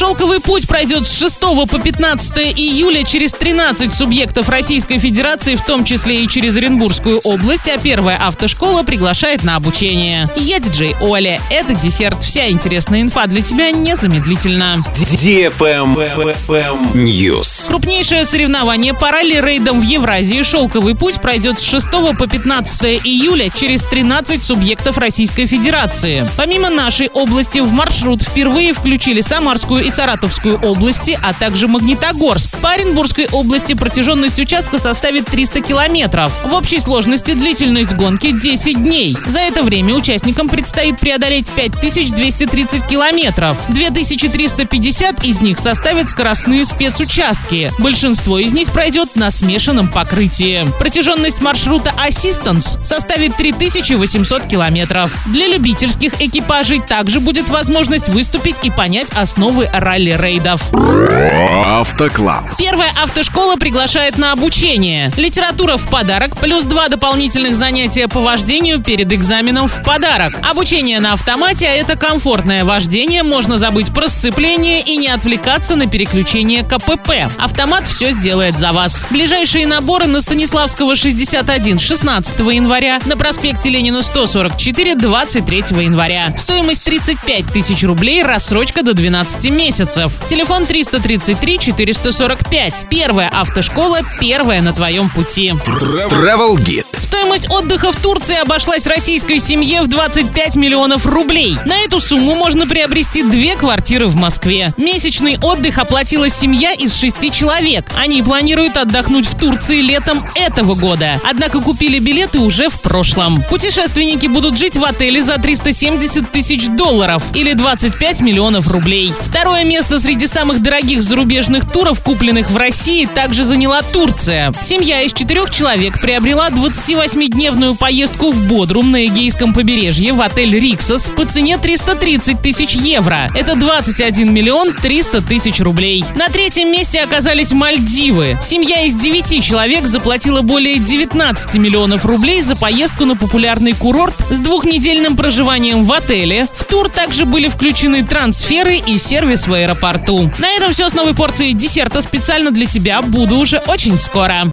Шелковый путь пройдет с 6 по 15 июля через 13 субъектов Российской Федерации, в том числе и через Оренбургскую область, а первая автошкола приглашает на обучение. Я диджей Оля. Это десерт. Вся интересная инфа для тебя незамедлительно. News. Крупнейшее соревнование по ралли-рейдам в Евразии «Шелковый путь» пройдет с 6 по 15 июля через 13 субъектов Российской Федерации. Помимо нашей области в маршрут впервые включили Самарскую и Саратовскую области, а также Магнитогорск. По Оренбургской области протяженность участка составит 300 километров. В общей сложности длительность гонки 10 дней. За это время участникам предстоит преодолеть 5230 километров. 2350 из них составят скоростные спецучастки. Большинство из них пройдет на смешанном покрытии. Протяженность маршрута Assistance составит 3800 километров. Для любительских экипажей также будет возможность выступить и понять основы ралли-рейдов. Автоклаб. Первая автошкола приглашает на обучение. Литература в подарок, плюс два дополнительных занятия по вождению перед экзаменом в подарок. Обучение на автомате, это комфортное вождение, можно забыть про сцепление и не отвлекаться на переключение КПП. Автомат все сделает за вас. Ближайшие наборы на Станиславского 61 16 января, на проспекте Ленина 144 23 января. Стоимость 35 тысяч рублей, рассрочка до 12 месяцев. Телефон 333 445. Первая автошкола, первая на твоем пути. Travel Guide. Стоимость отдыха в Турции обошлась российской семье в 25 миллионов рублей. На эту сумму можно приобрести две квартиры в Москве. Месячный отдых оплатила семья из шести человек. Они планируют отдохнуть в Турции летом этого года. Однако купили билеты уже в прошлом. Путешественники будут жить в отеле за 370 тысяч долларов или 25 миллионов рублей. Второе место среди самых дорогих зарубежных туров, купленных в России, также заняла Турция. Семья из четырех человек приобрела 28-дневную поездку в Бодрум на Эгейском побережье в отель «Риксос» по цене 330 тысяч евро. Это 21 миллион 300 тысяч рублей. На третьем месте оказались Мальдивы. Семья из 9 человек заплатила более 19 миллионов рублей за поездку на популярный курорт с двухнедельным проживанием в отеле. В тур также были включены трансферы и сервис в аэропорту. На этом все с новой порцией десерта специально для тебя. Буду уже очень скоро.